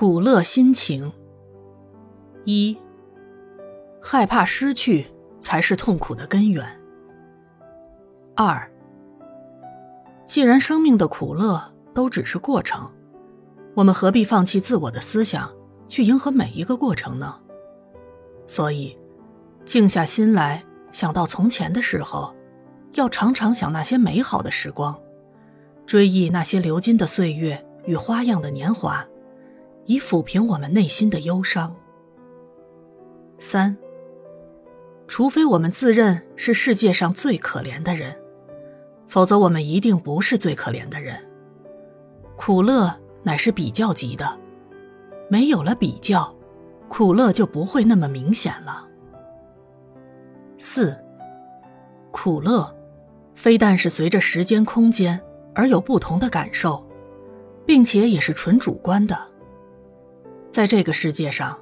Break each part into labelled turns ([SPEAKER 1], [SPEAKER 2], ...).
[SPEAKER 1] 苦乐心情。一，害怕失去才是痛苦的根源。二，既然生命的苦乐都只是过程，我们何必放弃自我的思想，去迎合每一个过程呢？所以，静下心来，想到从前的时候，要常常想那些美好的时光，追忆那些流金的岁月与花样的年华。以抚平我们内心的忧伤。三，除非我们自认是世界上最可怜的人，否则我们一定不是最可怜的人。苦乐乃是比较级的，没有了比较，苦乐就不会那么明显了。四，苦乐，非但是随着时间、空间而有不同的感受，并且也是纯主观的。在这个世界上，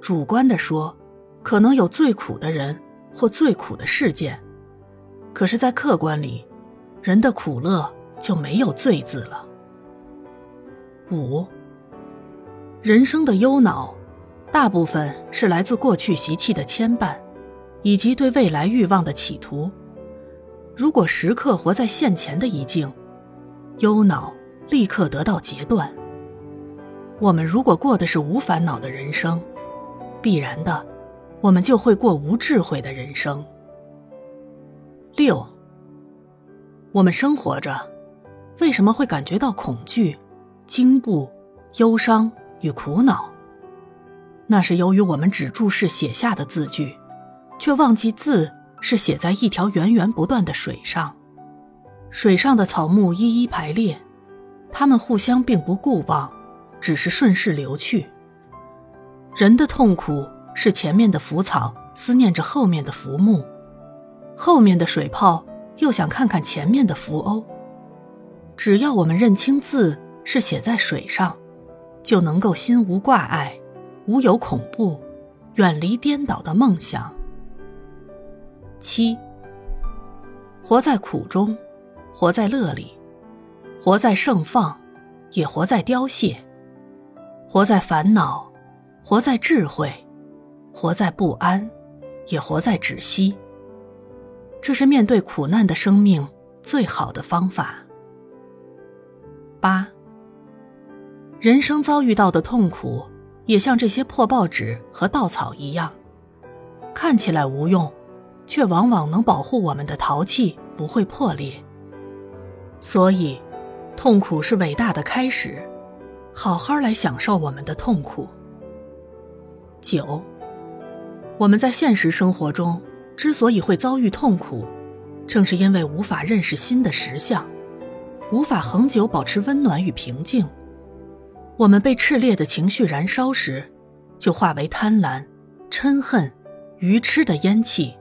[SPEAKER 1] 主观的说，可能有最苦的人或最苦的事件；可是，在客观里，人的苦乐就没有“最”字了。五，人生的忧恼，大部分是来自过去习气的牵绊，以及对未来欲望的企图。如果时刻活在现前的一境，忧恼立刻得到截断。我们如果过的是无烦恼的人生，必然的，我们就会过无智慧的人生。六，我们生活着，为什么会感觉到恐惧、惊怖、忧伤与苦恼？那是由于我们只注视写下的字句，却忘记字是写在一条源源不断的水上，水上的草木一一排列，它们互相并不顾望。只是顺势流去。人的痛苦是前面的浮草思念着后面的浮木，后面的水泡又想看看前面的浮鸥。只要我们认清字是写在水上，就能够心无挂碍，无有恐怖，远离颠倒的梦想。七，活在苦中，活在乐里，活在盛放，也活在凋谢。活在烦恼，活在智慧，活在不安，也活在止息。这是面对苦难的生命最好的方法。八，人生遭遇到的痛苦，也像这些破报纸和稻草一样，看起来无用，却往往能保护我们的陶器不会破裂。所以，痛苦是伟大的开始。好好来享受我们的痛苦。九，我们在现实生活中之所以会遭遇痛苦，正是因为无法认识新的实相，无法恒久保持温暖与平静。我们被炽烈的情绪燃烧时，就化为贪婪、嗔恨、愚痴的烟气，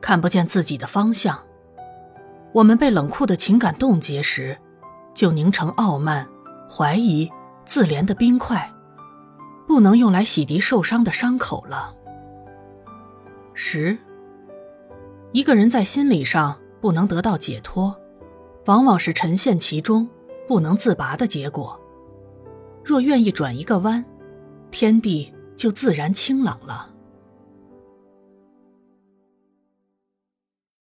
[SPEAKER 1] 看不见自己的方向。我们被冷酷的情感冻结时，就凝成傲慢、怀疑。自怜的冰块，不能用来洗涤受伤的伤口了。十，一个人在心理上不能得到解脱，往往是沉陷其中不能自拔的结果。若愿意转一个弯，天地就自然清朗了。